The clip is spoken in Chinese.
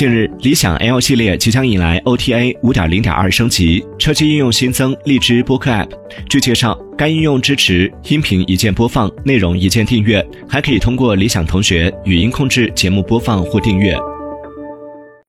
近日理想 l 系列即将迎来 ota 五点零点二升级车机应用新增荔枝播客 app 据介绍该应用支持音频一键播放内容一键订阅还可以通过理想同学语音控制节目播放或订阅。